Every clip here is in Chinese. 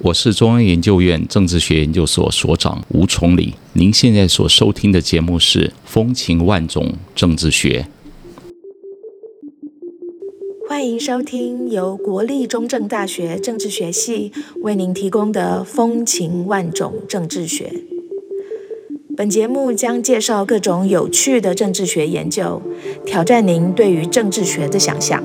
我是中央研究院政治学研究所所长吴崇礼。您现在所收听的节目是《风情万种政治学》，欢迎收听由国立中正大学政治学系为您提供的《风情万种政治学》。本节目将介绍各种有趣的政治学研究，挑战您对于政治学的想象。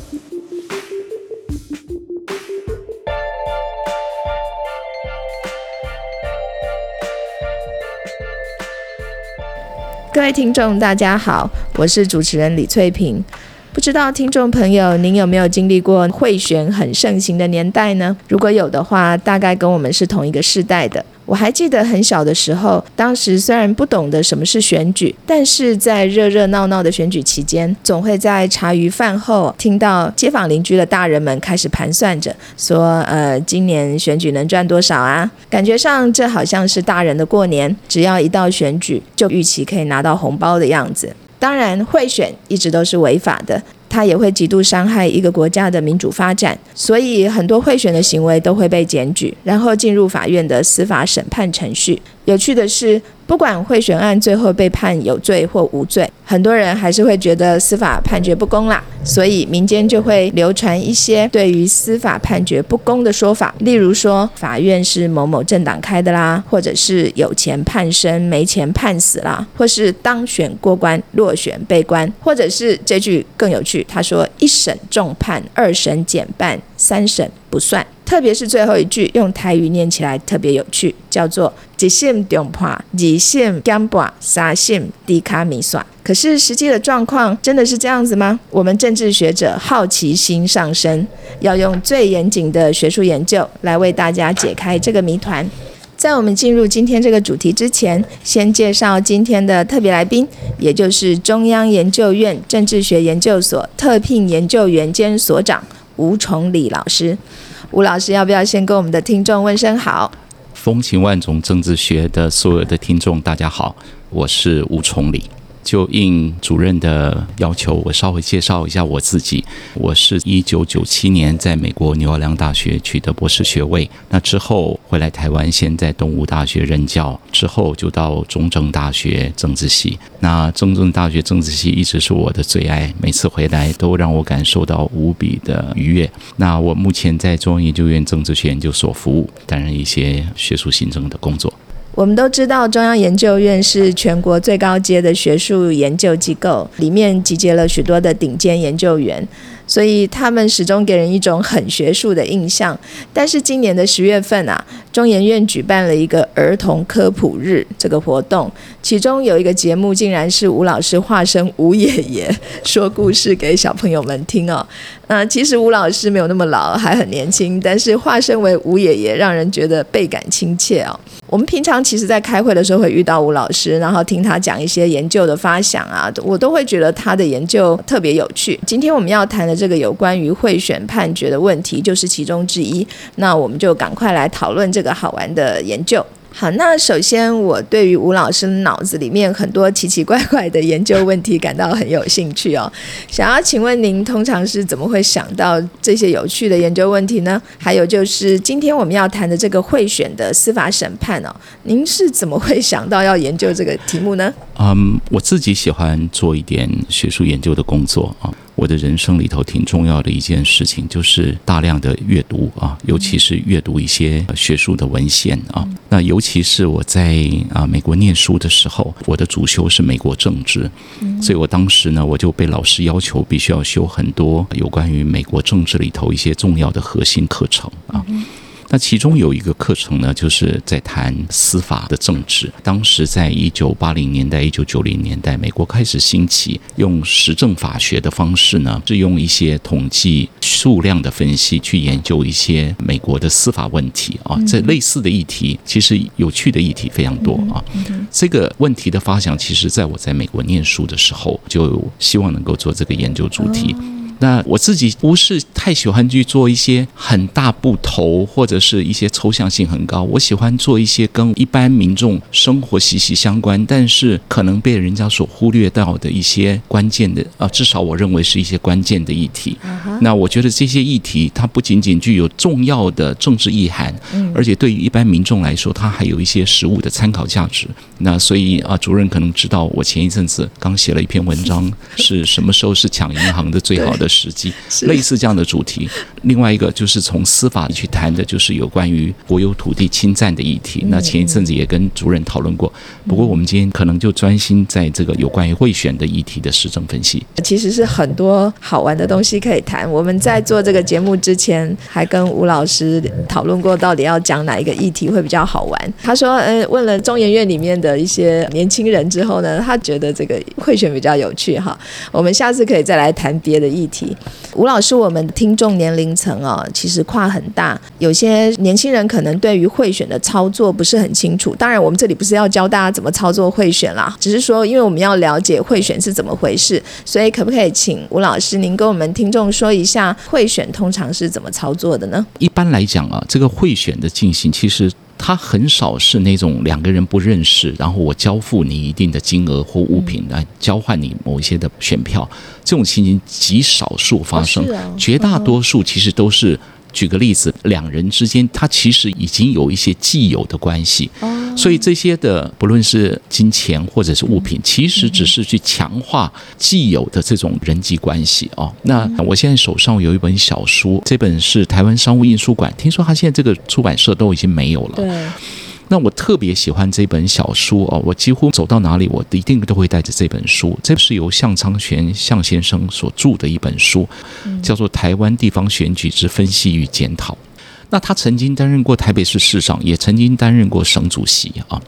各位听众，大家好，我是主持人李翠萍。不知道听众朋友，您有没有经历过贿选很盛行的年代呢？如果有的话，大概跟我们是同一个世代的。我还记得很小的时候，当时虽然不懂得什么是选举，但是在热热闹闹的选举期间，总会在茶余饭后听到街坊邻居的大人们开始盘算着，说：“呃，今年选举能赚多少啊？”感觉上这好像是大人的过年，只要一到选举，就预期可以拿到红包的样子。当然，贿选一直都是违法的，它也会极度伤害一个国家的民主发展，所以很多贿选的行为都会被检举，然后进入法院的司法审判程序。有趣的是，不管贿选案最后被判有罪或无罪，很多人还是会觉得司法判决不公啦，所以民间就会流传一些对于司法判决不公的说法，例如说法院是某某政党开的啦，或者是有钱判生，没钱判死啦，或是当选过关，落选被关，或者是这句更有趣，他说一审重判，二审减半，三审不算。特别是最后一句，用台语念起来特别有趣，叫做“一审重判，二审减半，三审低卡米算”。可是实际的状况真的是这样子吗？我们政治学者好奇心上升，要用最严谨的学术研究来为大家解开这个谜团。在我们进入今天这个主题之前，先介绍今天的特别来宾，也就是中央研究院政治学研究所特聘研究员兼所长吴崇礼老师。吴老师，要不要先跟我们的听众问声好？风情万种政治学的所有的听众，大家好，我是吴崇礼。就应主任的要求，我稍微介绍一下我自己。我是一九九七年在美国牛尔良大学取得博士学位，那之后回来台湾，先在东吴大学任教，之后就到中正大学政治系。那中正大学政治系一直是我的最爱，每次回来都让我感受到无比的愉悦。那我目前在中央研究院政治学研究所服务，担任一些学术行政的工作。我们都知道，中央研究院是全国最高阶的学术研究机构，里面集结了许多的顶尖研究员，所以他们始终给人一种很学术的印象。但是今年的十月份啊，中研院举办了一个儿童科普日这个活动，其中有一个节目，竟然是吴老师化身吴爷爷说故事给小朋友们听哦。那其实吴老师没有那么老，还很年轻，但是化身为吴爷爷，让人觉得倍感亲切哦。我们平常其实，在开会的时候会遇到吴老师，然后听他讲一些研究的发想啊，我都会觉得他的研究特别有趣。今天我们要谈的这个有关于贿选判决的问题，就是其中之一。那我们就赶快来讨论这个好玩的研究。好，那首先我对于吴老师脑子里面很多奇奇怪怪的研究问题感到很有兴趣哦。想要请问您，通常是怎么会想到这些有趣的研究问题呢？还有就是今天我们要谈的这个贿选的司法审判哦，您是怎么会想到要研究这个题目呢？嗯，我自己喜欢做一点学术研究的工作啊。我的人生里头挺重要的一件事情，就是大量的阅读啊，尤其是阅读一些学术的文献啊。那尤其是我在啊美国念书的时候，我的主修是美国政治，所以我当时呢，我就被老师要求必须要修很多有关于美国政治里头一些重要的核心课程啊。那其中有一个课程呢，就是在谈司法的政治。当时在一九八零年代、一九九零年代，美国开始兴起用实证法学的方式呢，是用一些统计数量的分析去研究一些美国的司法问题啊。这类似的议题，其实有趣的议题非常多啊。这个问题的发想，其实在我在美国念书的时候，就希望能够做这个研究主题。那我自己不是太喜欢去做一些很大部头或者是一些抽象性很高，我喜欢做一些跟一般民众生活息息相关，但是可能被人家所忽略到的一些关键的啊，至少我认为是一些关键的议题。那我觉得这些议题它不仅仅具有重要的政治意涵，而且对于一般民众来说，它还有一些实物的参考价值。那所以啊，主任可能知道，我前一阵子刚写了一篇文章，是什么时候是抢银行的最好的。时机类似这样的主题，另外一个就是从司法去谈的，就是有关于国有土地侵占的议题。那前一阵子也跟主任讨论过，不过我们今天可能就专心在这个有关于贿选的议题的实证分析。其实是很多好玩的东西可以谈。我们在做这个节目之前，还跟吴老师讨论过，到底要讲哪一个议题会比较好玩。他说，呃，问了中研院里面的一些年轻人之后呢，他觉得这个贿选比较有趣哈。我们下次可以再来谈别的议题。吴老师，我们听众年龄层哦，其实跨很大，有些年轻人可能对于贿选的操作不是很清楚。当然，我们这里不是要教大家怎么操作贿选啦，只是说，因为我们要了解贿选是怎么回事，所以可不可以请吴老师您跟我们听众说一下贿选通常是怎么操作的呢？一般来讲啊，这个贿选的进行其实。它很少是那种两个人不认识，然后我交付你一定的金额或物品来交换你某一些的选票，这种情形极少数发生，绝大多数其实都是。举个例子，两人之间他其实已经有一些既有的关系，所以这些的不论是金钱或者是物品，其实只是去强化既有的这种人际关系哦。那我现在手上有一本小书，这本是台湾商务印书馆，听说他现在这个出版社都已经没有了。对。那我特别喜欢这本小书哦，我几乎走到哪里，我一定都会带着这本书。这是由向昌全向先生所著的一本书，叫做《台湾地方选举之分析与检讨》。那他曾经担任过台北市市长，也曾经担任过省主席啊。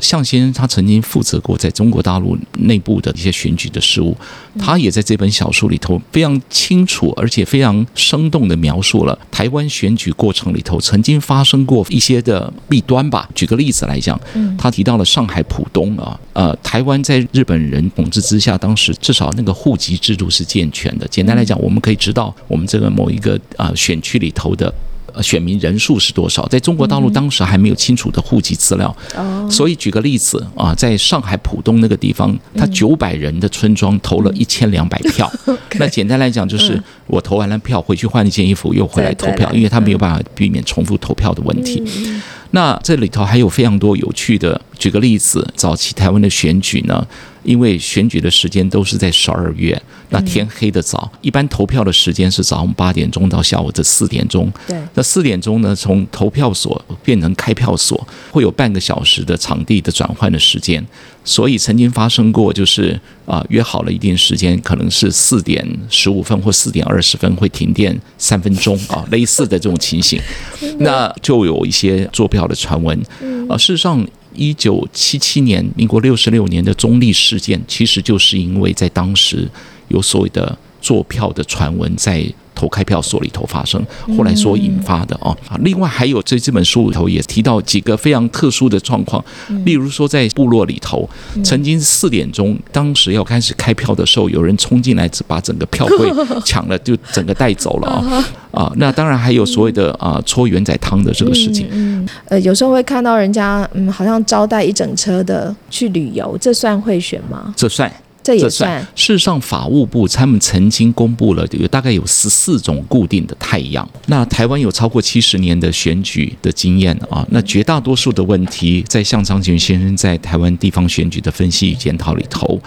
向先生他曾经负责过在中国大陆内部的一些选举的事务，他也在这本小说里头非常清楚而且非常生动的描述了台湾选举过程里头曾经发生过一些的弊端吧。举个例子来讲，他提到了上海浦东啊，呃，台湾在日本人统治之下，当时至少那个户籍制度是健全的。简单来讲，我们可以知道我们这个某一个啊选区里头的。选民人数是多少？在中国大陆当时还没有清楚的户籍资料，所以举个例子啊，在上海浦东那个地方，他九百人的村庄投了一千两百票。那简单来讲，就是我投完了票，回去换一件衣服，又回来投票，因为他没有办法避免重复投票的问题。那这里头还有非常多有趣的。举个例子，早期台湾的选举呢，因为选举的时间都是在十二月，那天黑的早，一般投票的时间是早上八点钟到下午的四点钟。对，那四点钟呢，从投票所变成开票所，会有半个小时的场地的转换的时间。所以曾经发生过，就是啊，约好了一定时间，可能是四点十五分或四点二十分会停电三分钟啊，类似的这种情形，那就有一些坐票的传闻。啊，事实上。一九七七年，民国六十六年的中立事件，其实就是因为在当时有所谓的坐票的传闻在。投开票所里头发生，后来所引发的哦啊，另外还有在这本书里头也提到几个非常特殊的状况，例如说在部落里头，曾经四点钟，当时要开始开票的时候，有人冲进来把整个票柜 抢了，就整个带走了啊 啊！那当然还有所谓的啊搓圆仔汤的这个事情，呃，有时候会看到人家嗯，好像招待一整车的去旅游，这算贿选吗？这算。这也算。事实上，法务部他们曾经公布了有大概有十四种固定的太阳。那台湾有超过七十年的选举的经验啊，那绝大多数的问题，在向长全先生在台湾地方选举的分析与检讨里头，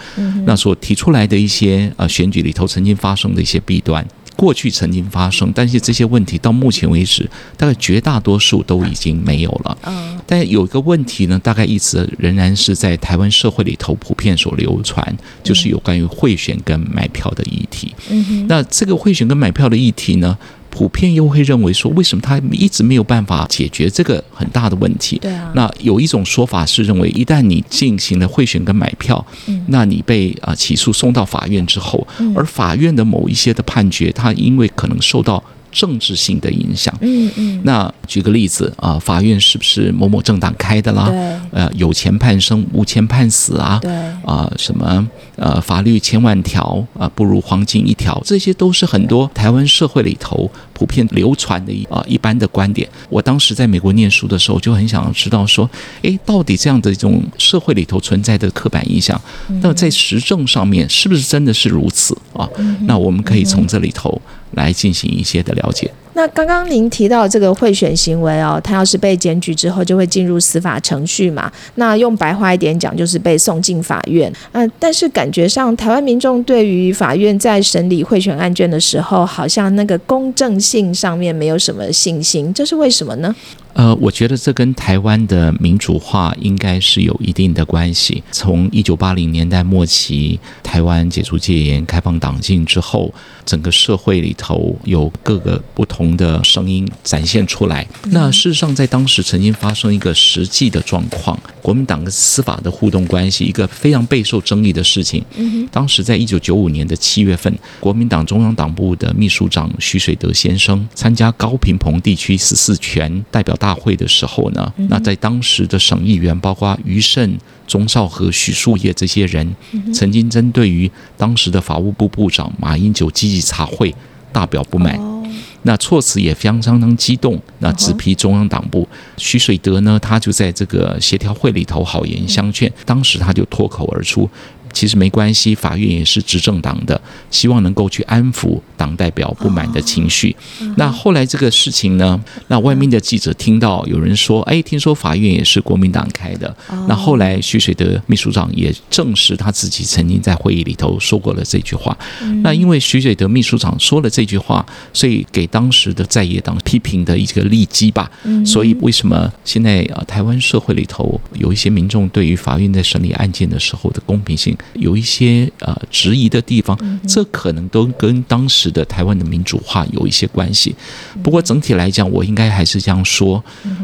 那所提出来的一些呃选举里头曾经发生的一些弊端。过去曾经发生，但是这些问题到目前为止，大概绝大多数都已经没有了。嗯，但有一个问题呢，大概一直仍然是在台湾社会里头普遍所流传，就是有关于贿选跟买票的议题。嗯哼，那这个贿选跟买票的议题呢？普遍又会认为说，为什么他一直没有办法解决这个很大的问题？对啊，那有一种说法是认为，一旦你进行了贿选跟买票，嗯。那你被啊、起诉送到法院之后，嗯。而法院的某一些的判决，他因为可能受到政治性的影响。嗯嗯，那举个例子啊、法院是不是某某政党开的啦？对呃，有钱判生，无钱判死啊？对，啊、什么呃，法律千万条啊、不如黄金一条，这些都是很多台湾社会里头普遍流传的一啊、一般的观点。我当时在美国念书的时候，就很想要知道说，诶，到底这样的一种社会里头存在的刻板印象，那在实证上面是不是真的是如此啊？那我们可以从这里头来进行一些的了解。那刚刚您提到这个贿选行为哦，他要是被检举之后，就会进入司法程序嘛。那用白话一点讲，就是被送进法院。嗯、但是感觉上，台湾民众对于法院在审理贿选案件的时候，好像那个公正性上面没有什么信心，这是为什么呢？呃，我觉得这跟台湾的民主化应该是有一定的关系。从一九八零年代末期，台湾解除戒严、开放党禁之后，整个社会里头有各个不同的声音展现出来。那事实上，在当时曾经发生一个实际的状况，国民党跟司法的互动关系，一个非常备受争议的事情。当时在一九九五年的七月份，国民党中央党部的秘书长徐水德先生参加高平蓬地区十四全代表大会的时候呢，那在当时的省议员，包括余胜、钟少和、许树业这些人，曾经针对于当时的法务部部长马英九积极查会大表不满。哦，那措辞也非常相当激动，那直批中央党部。徐水德呢，他就在这个协调会里头好言相劝，当时他就脱口而出。其实没关系，法院也是执政党的，希望能够去安抚党代表不满的情绪。那后来这个事情呢，那外面的记者听到有人说，哎，听说法院也是国民党开的。那后来徐水德秘书长也证实他自己曾经在会议里头说过了这句话。那因为徐水德秘书长说了这句话，所以给当时的在野党批评的一个利基吧。所以为什么现在啊、呃台湾社会里头有一些民众对于法院在审理案件的时候的公平性有一些呃质疑的地方，这可能都跟当时的台湾的民主化有一些关系。不过整体来讲，我应该还是这样说，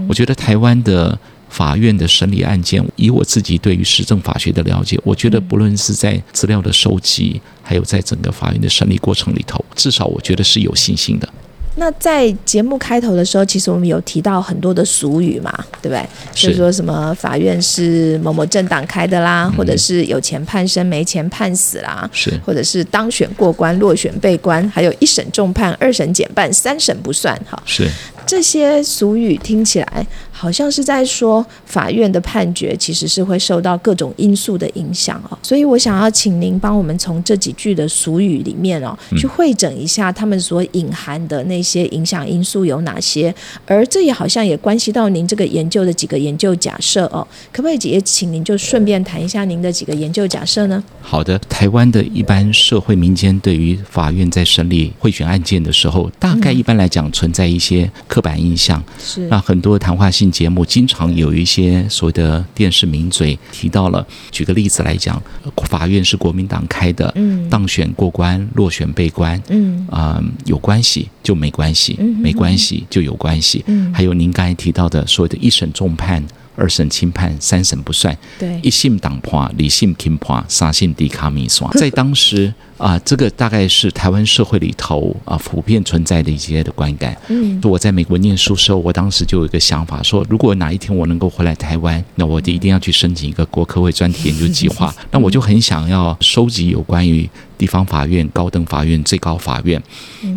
我觉得台湾的。法院的审理案件，以我自己对于实证法学的了解，我觉得不论是在资料的收集，还有在整个法院的审理过程里头，至少我觉得是有信心的。那在节目开头的时候，其实我们有提到很多的俗语嘛，对不对？是就说什么法院是某某政党开的啦，或者是有钱判生，没钱判死啦，是或者是当选过关，落选被关，还有一审重判，二审减半，三审不算。哈，是，这些俗语听起来好像是在说法院的判决其实是会受到各种因素的影响哦。所以我想要请您帮我们从这几句的俗语里面哦，去会诊一下他们所隐含的那些影响因素有哪些，而这也好像也关系到您这个研究的几个研究假设哦。可不可以也请您就顺便谈一下您的几个研究假设呢？好的，台湾的一般社会民间对于法院在审理贿选案件的时候，大概一般来讲存在一些刻板印象。是。那很多谈话性节目经常有一些所谓的电视名嘴提到了，举个例子来讲，法院是国民党开的，嗯。当选过关，落选被关，嗯。啊、有关系就没关系，没关系就有关系。嗯，还有您刚才提到的所谓的一审重判、二审轻判、三审不算，对一信党判、理性轻判、三信低卡米刷，在当时啊、这个大概是台湾社会里头啊、普遍存在的一些的观感。嗯我在美国念书时候，我当时就有一个想法，说如果哪一天我能够回来台湾，那我一定要去申请一个国科会专题研究计划。那我就很想要收集有关于地方法院、高等法院、最高法院。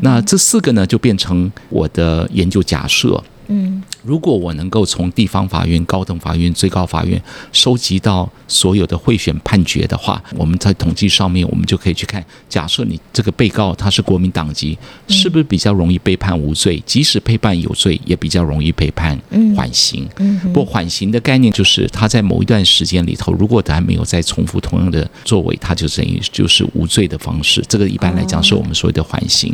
那这四个呢，就变成我的研究假设。嗯如果我能够从地方法院、高等法院、最高法院收集到所有的贿选判决的话，我们在统计上面，我们就可以去看，假设你这个被告他是国民党籍，是不是比较容易被判无罪？即使被判有罪，也比较容易被判嗯缓刑。嗯不过缓刑的概念就是他在某一段时间里头，如果他没有再重复同样的作为，他就等于就是无罪的方式。这个一般来讲是我们所谓的缓刑。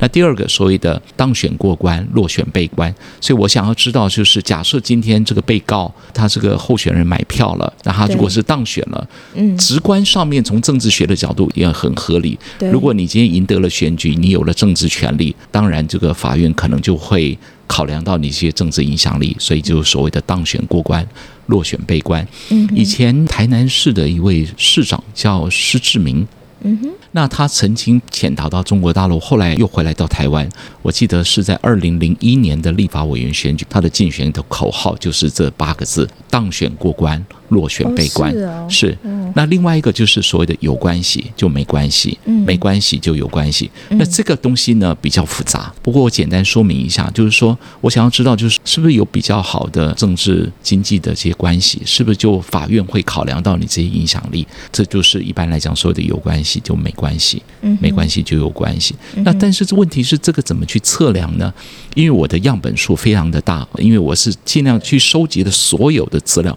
那第二个所谓的当选过关、落选被关，所以我想要知知道，就是假设今天这个被告他这个候选人买票了，那他如果是当选了，嗯，直观上面从政治学的角度也很合理。对如果你今天赢得了选举，你有了政治权利，当然这个法院可能就会考量到你一些政治影响力，所以就所谓的当选过关，落选被关。嗯以前台南市的一位市长叫施志明，嗯哼，那他曾经潜逃到中国大陆，后来又回来到台湾。我记得是在二零零一年的立法委员选举，他的竞选的口号就是这八个字：当选过关，落选被关。哦是哦是嗯那另外一个就是所谓的有关系就没关系，嗯没关系就有关系。那这个东西呢比较复杂，不过我简单说明一下，就是说我想要知道，就是是不是有比较好的政治经济的这些关系，是不是就法院会考量到你这些影响力？这就是一般来讲所谓的有关系就没关系，嗯没关系就有关系。那但是这问题是这个怎么去测量呢？因为我的样本数非常的大，因为我是尽量去收集的所有的资料，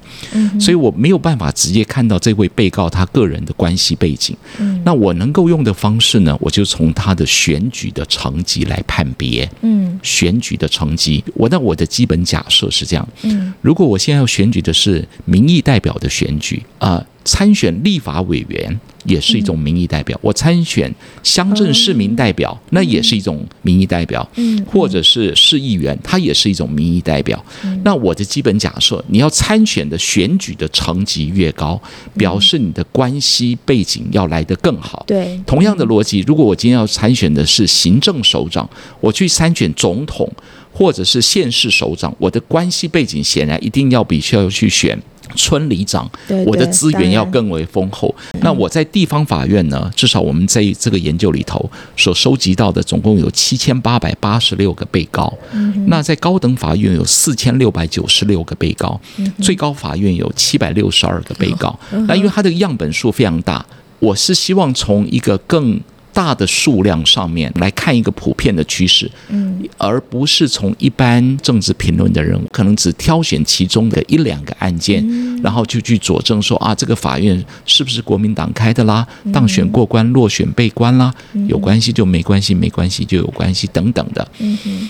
所以我没有办法直接看到这位被告他个人的关系背景。那我能够用的方式呢，我就从他的选举的成绩来判别。嗯选举的成绩，我那我的基本假设是这样：嗯如果我现在要选举的是民意代表的选举啊、呃参选立法委员也是一种民意代表，我参选乡镇市民代表，那也是一种民意代表，嗯。或者是市议员，他也是一种民意代表。那我的基本假设，你要参选的选举的层级越高，表示你的关系背景要来得更好。对，同样的逻辑，如果我今天要参选的是行政首长，我去参选总统或者是县市首长，我的关系背景显然一定要比需要去选。村里长对，我的资源要更为丰厚。那我在地方法院呢，至少我们在这个研究里头所收集到的，总共有七千八百八十六个被告。那在高等法院有四千六百九十六个被告，最高法院有七百六十二个被告。那因为它的样本数非常大，我是希望从一个更大的数量上面来看一个普遍的趋势，嗯。而不是从一般政治评论的人可能只挑选其中的一两个案件，然后就去佐证说啊，这个法院是不是国民党开的啦？当选过关，落选被关啦，有关系就没关系，没关系就有关系等等的。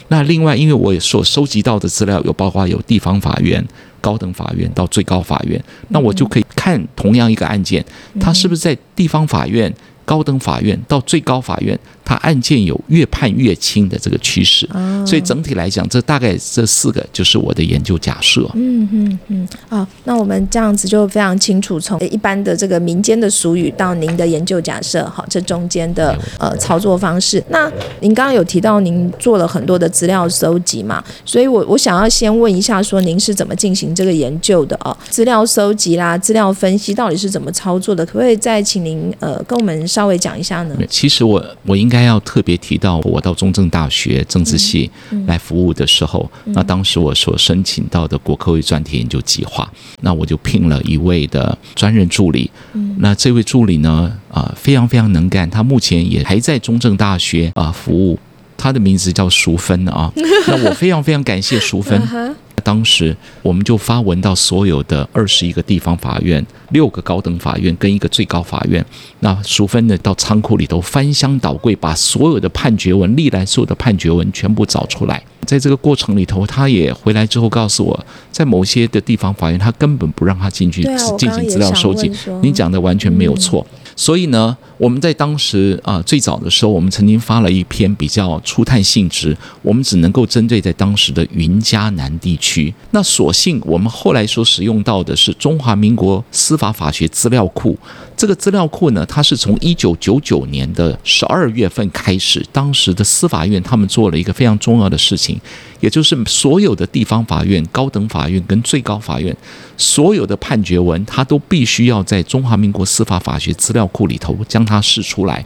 那另外，因为我所收集到的资料有包括有地方法院、高等法院到最高法院，那我就可以看同样一个案件，它是不是在地方法院、高等法院到最高法院，它案件有越判越轻的这个趋势。哦所以整体来讲，这大概这四个就是我的研究假设。嗯嗯嗯，好，那我们这样子就非常清楚，从一般的这个民间的俗语到您的研究假设，好，这中间的呃操作方式。那您刚刚有提到您做了很多的资料搜集嘛，所以我我想要先问一下，说您是怎么进行这个研究的哦？资料搜集啦，资料分析到底是怎么操作的？可不可以再请您呃跟我们稍微讲一下呢？其实我我应该要特别提到，我到中正大学政治系来服务的时候，那当时我所申请到的国科会专题研究计划，那我就聘了一位的专任助理。那这位助理呢，啊、非常非常能干，他目前也还在中正大学啊、服务。他的名字叫淑芬啊，那我非常非常感谢淑芬。当时我们就发文到所有的二十一个地方法院、六个高等法院跟一个最高法院。那淑芬呢，到仓库里头翻箱倒柜，把所有的判决文、历来所有的判决文全部找出来。在这个过程里头，他也回来之后告诉我，在某些的地方法院，他根本不让他进去进行资料收集。你讲的完全没有错。所以呢，我们在当时啊、最早的时候，我们曾经发了一篇比较初探性质，我们只能够针对在当时的云嘉南地区。那所幸我们后来所使用到的是中华民国司法法学资料库。这个资料库呢，它是从一九九九年的十二月份开始，当时的司法院他们做了一个非常重要的事情，也就是所有的地方法院、高等法院跟最高法院所有的判决文，它都必须要在中华民国司法法学资料库里头将它释出来。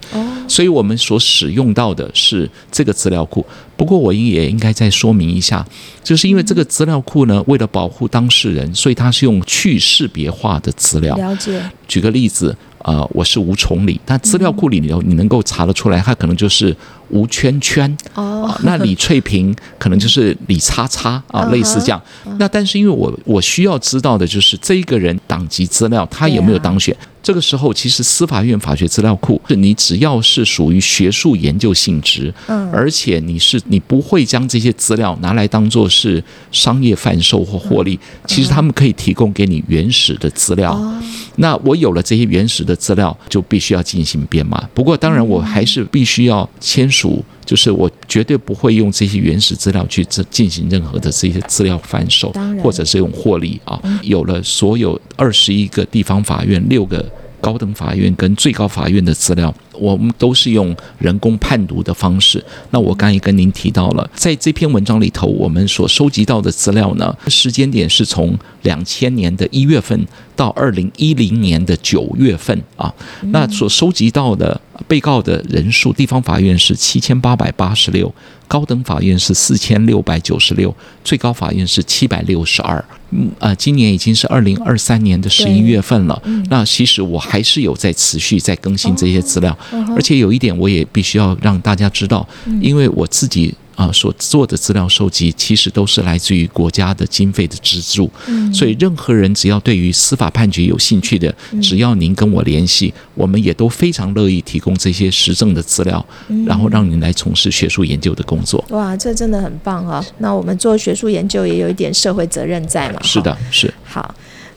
所以我们所使用到的是这个资料库。不过我也应该再说明一下，就是因为这个资料库呢，为了保护当事人，所以它是用去识别化的资料。了解，举个例子，呃，我是吴崇礼，那资料库里头你能够查得出来，他可能就是吴圈圈。哦。啊，那李翠萍 可能就是李叉叉啊，类似这样。那但是因为我我需要知道的就是这一个人党籍资料他有没有当选，这个时候，其实司法院法学资料库，是你只要是属于学术研究性质，嗯。而且你是你不会将这些资料拿来当做是商业贩售或获利，其实他们可以提供给你原始的资料。哦。那我有了这些原始的资料，就必须要进行编码。不过，当然我还是必须要签署，就是我绝对不会用这些原始资料去进进行任何的这些资料翻售，或者是用获利啊。有了所有二十一个地方法院、六个高等法院跟最高法院的资料，我们都是用人工判读的方式。那我刚才跟您提到了，在这篇文章里头，我们所收集到的资料呢，时间点是从两千年的一月份到二零一零年的九月份啊。那所收集到的被告的人数，地方法院是七千八百八十六，高等法院是四千六百九十六，最高法院是七百六十二。嗯，呃，今年已经是二零二三年的十一月份了。那其实我还是有在持续在更新这些资料，而且有一点我也必须要让大家知道，因为我自己。啊，所做的资料收集其实都是来自于国家的经费的资助，所以任何人只要对于司法判决有兴趣的，只要您跟我联系，我们也都非常乐意提供这些实证的资料，然后让您来从事学术研究的工作。哇，这真的很棒哦！那我们做学术研究也有一点社会责任在嘛？是的，是。好，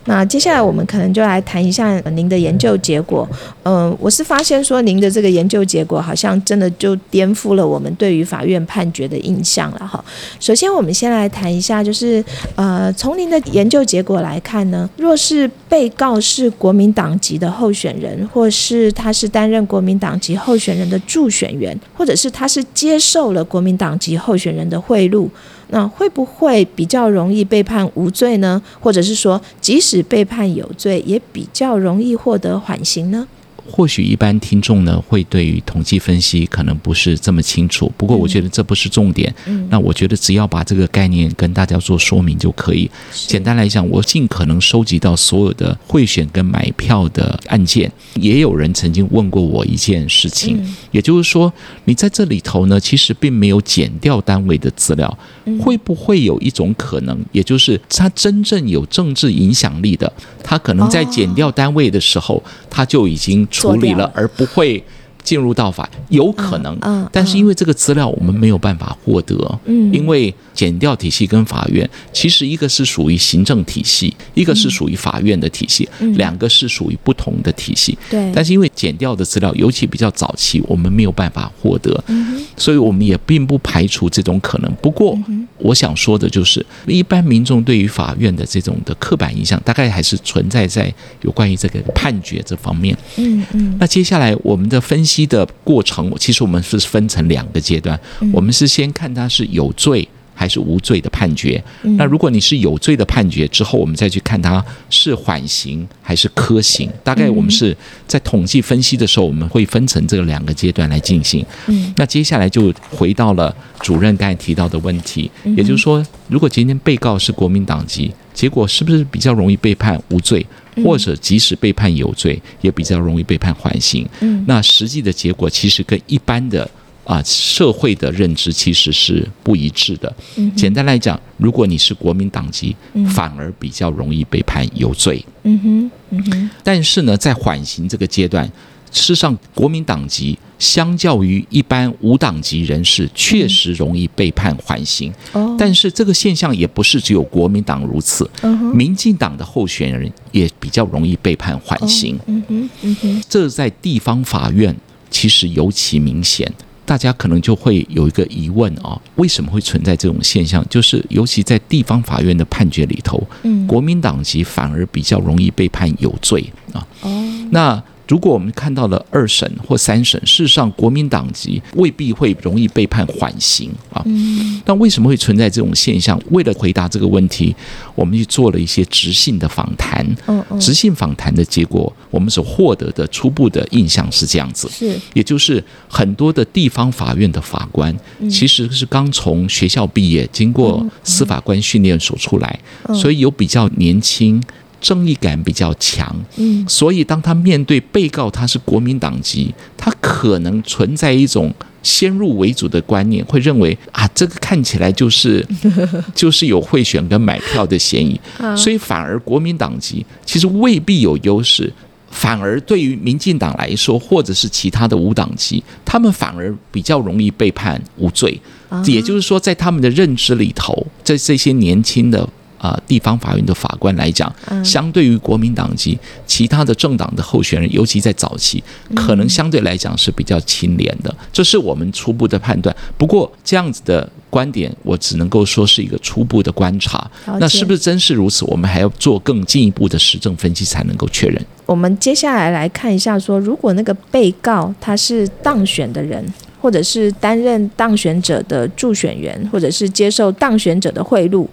那接下来我们可能就来谈一下您的研究结果。嗯、我是发现说您的这个研究结果好像真的就颠覆了我们对于法院判决的印象了哈。首先，我们先来谈一下，就是呃，从您的研究结果来看呢，若是被告是国民党籍的候选人，或是他是担任国民党籍候选人的助选员，或者是他是接受了国民党籍候选人的贿赂。那会不会比较容易被判无罪呢？或者是说，即使被判有罪，也比较容易获得缓刑呢？或许一般听众呢会对于统计分析可能不是这么清楚，不过我觉得这不是重点。嗯那我觉得只要把这个概念跟大家做说明就可以。简单来讲，我尽可能收集到所有的贿选跟买票的案件。也有人曾经问过我一件事情，嗯也就是说，你在这里头呢，其实并没有减掉单位的资料，嗯会不会有一种可能，也就是他真正有政治影响力的，他可能在减掉单位的时候，他就已经处理了，而不会进入到法，有可能。但是因为这个资料我们没有办法获得，嗯。因为检调体系跟法院其实一个是属于行政体系，一个是属于法院的体系，嗯两个是属于不同的体系。对，但是因为减调的资料，尤其比较早期，我们没有办法获得，嗯所以我们也并不排除这种可能。不过，我想说的就是，一般民众对于法院的这种的刻板印象，大概还是存在在有关于这个判决这方面。嗯嗯那接下来我们的分析的过程，其实我们是分成两个阶段，我们是先看他是有罪。还是无罪的判决。那如果你是有罪的判决之后，我们再去看它是缓刑还是科刑。大概我们是在统计分析的时候，我们会分成这两个阶段来进行。嗯那接下来就回到了主任刚才提到的问题，也就是说，如果今天被告是国民党籍，结果是不是比较容易被判无罪，或者即使被判有罪，也比较容易被判缓刑？嗯那实际的结果其实跟一般的啊社会的认知其实是不一致的。嗯简单来讲，如果你是国民党籍，反而比较容易被判有罪。嗯哼嗯哼但是呢，在缓刑这个阶段，事实上，国民党籍相较于一般无党籍人士，确实容易被判缓刑。哦，但是这个现象也不是只有国民党如此，嗯民进党的候选人也比较容易被判缓刑。嗯哼嗯哼这在地方法院其实尤其明显。大家可能就会有一个疑问啊，为什么会存在这种现象？就是尤其在地方法院的判决里头，嗯国民党籍反而比较容易被判有罪啊。哦那如果我们看到了二审或三审，事实上国民党籍未必会容易被判缓刑啊。嗯但为什么会存在这种现象？为了回答这个问题，我们去做了一些直性的访谈。嗯嗯直性访谈的结果，我们所获得的初步的印象是这样子，是也就是很多的地方法院的法官其实是刚从学校毕业，经过司法官训练所出来，所以有比较年轻。正义感比较强，嗯所以当他面对被告他是国民党籍，他可能存在一种先入为主的观念，会认为啊，这个看起来就是 就是有贿选跟买票的嫌疑，所以反而国民党籍其实未必有优势。反而对于民进党来说，或者是其他的无党籍，他们反而比较容易被判无罪。也就是说，在他们的认知里头，在这些年轻的。啊，地方法院的法官来讲，相对于国民党及其他的政党的候选人，尤其在早期，可能相对来讲是比较清廉的，这是我们初步的判断。不过这样子的观点，我只能够说是一个初步的观察。那是不是真是如此？我们还要做更进一步的实证分析才能够确认。我们接下来来看一下，说如果那个被告他是当选的人，或者是担任当选者的助选员，或者是接受当选者的贿赂。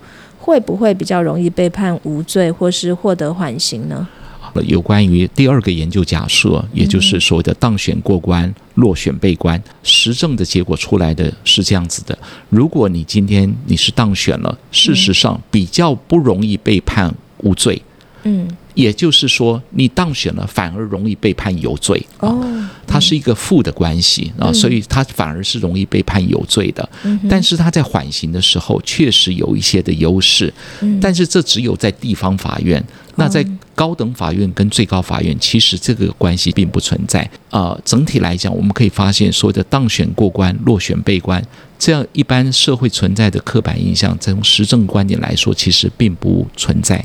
会不会比较容易被判无罪，或是获得缓刑呢？有关于第二个研究假设，也就是所谓的当选过关、落选被关，实证的结果出来的是这样子的：如果你今天你是当选了，事实上比较不容易被判无罪。嗯。也就是说，你当选了，反而容易被判有罪啊。它是一个负的关系啊，所以它反而是容易被判有罪的。但是他在缓刑的时候，确实有一些的优势。但是这只有在地方法院，那在高等法院跟最高法院，其实这个关系并不存在啊。整体来讲，我们可以发现，所谓的当选过关、落选被关，这样一般社会存在的刻板印象，从实证观点来说，其实并不存在。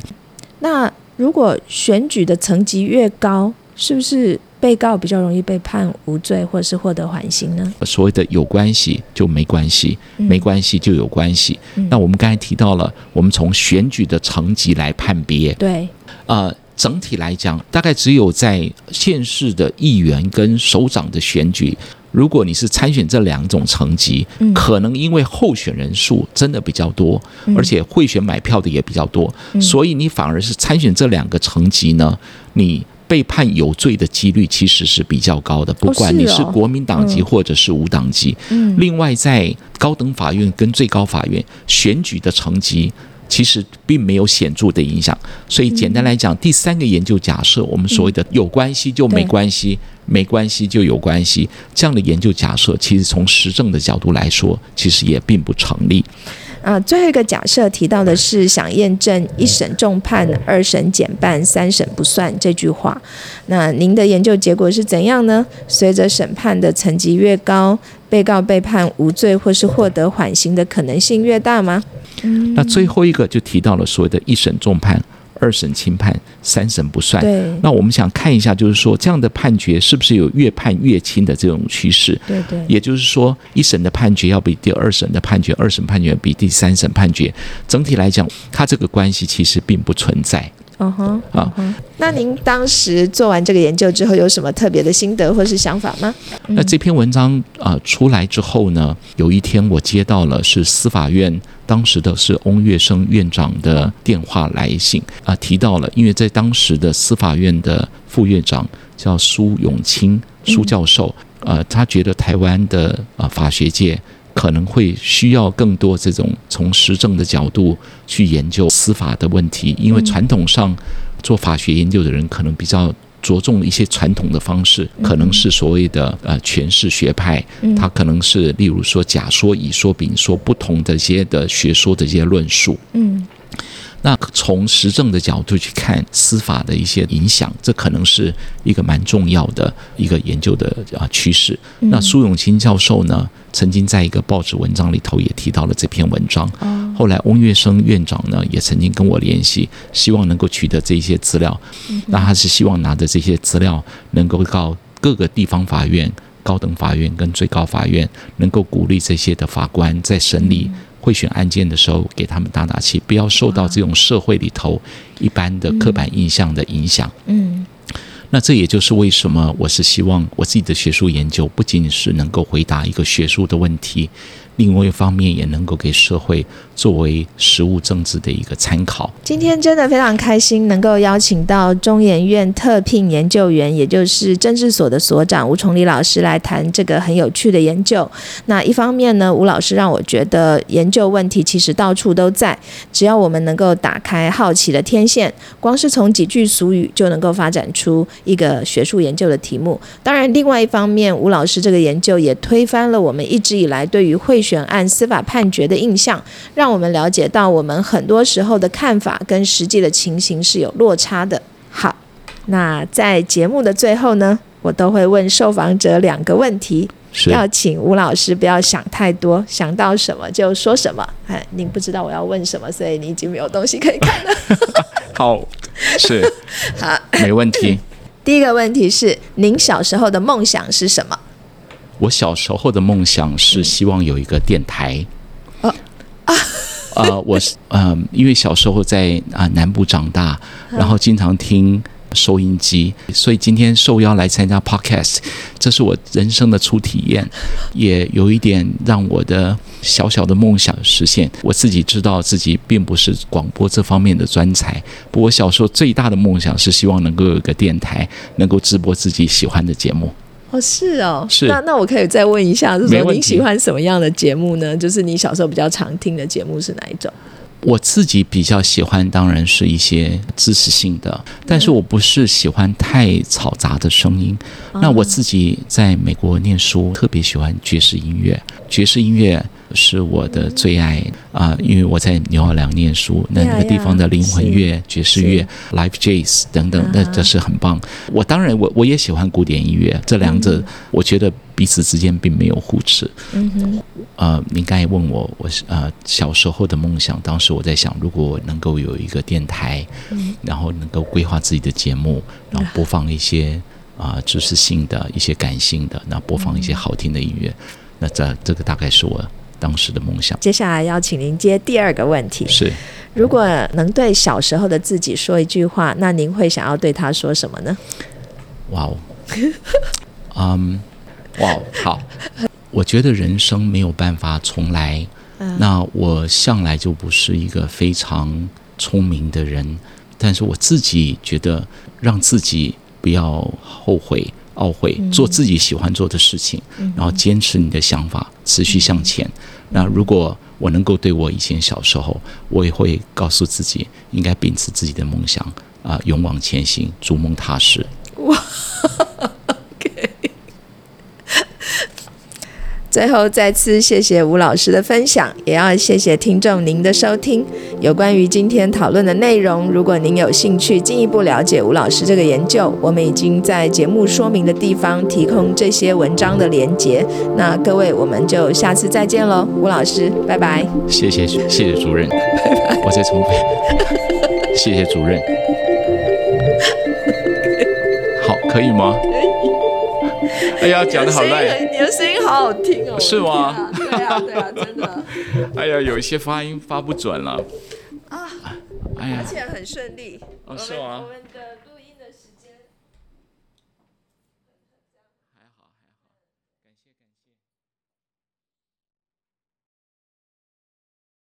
那如果选举的层级越高，是不是被告比较容易被判无罪，或者是获得缓刑呢？所谓的有关系就没关系，没关系就有关系。那我们刚才提到了，我们从选举的层级来判别。对，呃，整体来讲，大概只有在县市的议员跟首长的选举。如果你是参选这两种层级，可能因为候选人数真的比较多，而且贿选买票的也比较多，所以你反而是参选这两个层级呢，你被判有罪的几率其实是比较高的。不管你是国民党籍或者是无党籍。另外，在高等法院跟最高法院选举的层级。其实并没有显著的影响，所以简单来讲，第三个研究假设，我们所谓的有关系就没关系，没关系就有关系，这样的研究假设，其实从实证的角度来说，其实也并不成立。啊，最后一个假设提到的是想验证一审重判，二审减半，三审不算这句话。那您的研究结果是怎样呢？随着审判的层级越高，被告被判无罪或是获得缓刑的可能性越大吗？那最后一个就提到了所谓的一审重判。二审轻判，三审不算。对。那我们想看一下，就是说这样的判决是不是有越判越轻的这种趋势？对对。也就是说，一审的判决要比第二审的判决，二审判决比第三审判决，整体来讲，它这个关系其实并不存在。嗯哼。啊。那您当时做完这个研究之后，有什么特别的心得或是想法吗？那这篇文章啊出来之后呢，有一天我接到了是司法院。当时的是翁月生院长的电话来信啊，提到了，因为在当时的司法院的副院长叫苏永清苏教授，呃，他觉得台湾的啊法学界可能会需要更多这种从实证的角度去研究司法的问题，因为传统上做法学研究的人可能比较。着重一些传统的方式，可能是所谓的呃诠释学派，它可能是例如说甲说乙说丙说不同的一些的学说的一些论述。嗯。那从实证的角度去看司法的一些影响，这可能是一个蛮重要的一个研究的啊趋势。那苏永清教授呢，曾经在一个报纸文章里头也提到了这篇文章。后来翁月生院长呢，也曾经跟我联系，希望能够取得这些资料。那他是希望拿着这些资料，能够到各个地方法院、高等法院跟最高法院，能够鼓励这些的法官在审理。贿选案件的时候，给他们打打气，不要受到这种社会里头一般的刻板印象的影响。嗯，那这也就是为什么我是希望我自己的学术研究不仅仅是能够回答一个学术的问题。另外一方面也能够给社会作为实务政治的一个参考。今天真的非常开心，能够邀请到中研院特聘研究员，也就是政治所的所长吴崇礼老师来谈这个很有趣的研究。那一方面呢，吴老师让我觉得研究问题其实到处都在，只要我们能够打开好奇的天线，光是从几句俗语就能够发展出一个学术研究的题目。当然，另外一方面，吴老师这个研究也推翻了我们一直以来对于会。选案司法判决的印象，让我们了解到我们很多时候的看法跟实际的情形是有落差的。好，那在节目的最后呢，我都会问受访者两个问题，是要请吴老师不要想太多，想到什么就说什么。哎，您不知道我要问什么，所以你已经没有东西可以看了。好，是 好，没问题。第一个问题是，您小时候的梦想是什么？我小时候的梦想是希望有一个电台。哦呃，我是呃，因为小时候在啊、南部长大，然后经常听收音机，所以今天受邀来参加 podcast，这是我人生的初体验，也有一点让我的小小的梦想实现。我自己知道自己并不是广播这方面的专才，不过我小时候最大的梦想是希望能够有一个电台，能够直播自己喜欢的节目。哦，是哦，是那那我可以再问一下，就是说您喜欢什么样的节目呢？就是你小时候比较常听的节目是哪一种？我自己比较喜欢，当然是一些知识性的，但是我不是喜欢太嘈杂的声音。那我自己在美国念书，特别喜欢爵士音乐，爵士音乐是我的最爱啊、因为我在纽奥良念书，那那个地方的灵魂乐、爵士乐、live jazz 等等，那这是很棒。我当然我我也喜欢古典音乐，这两者我觉得彼此之间并没有互斥。嗯哼，呃，您刚才问我，我是呃小时候的梦想，当时我在想，如果我能够有一个电台，然后能够规划自己的节目，然后播放一些啊、知识性的、一些感性的，那播放一些好听的音乐，那这这个大概是我当时的梦想。接下来要请您接第二个问题。是如果能对小时候的自己说一句话，那您会想要对他说什么呢？哇哦，嗯，哇哦，好，我觉得人生没有办法重来。嗯那我向来就不是一个非常聪明的人，但是我自己觉得，让自己不要后悔、懊悔，做自己喜欢做的事情，然后坚持你的想法，持续向前。那如果我能够对我以前小时候，我也会告诉自己，应该秉持自己的梦想啊、勇往前行，逐梦踏实。哇，OK 最后再次谢谢吴老师的分享，也要谢谢听众您的收听。有关于今天讨论的内容，如果您有兴趣进一步了解吴老师这个研究，我们已经在节目说明的地方提供这些文章的连结。那各位，我们就下次再见喽，吴老师，拜拜。谢谢谢谢主任，拜拜我再重复，谢谢主任。好，可以吗？哎呀，讲的好烂。你的声音好好听哦。是吗对啊，对啊，真的，哎呀，有一些发音发不准了。啊，哎呀而，且很顺利。哦是吗我们的。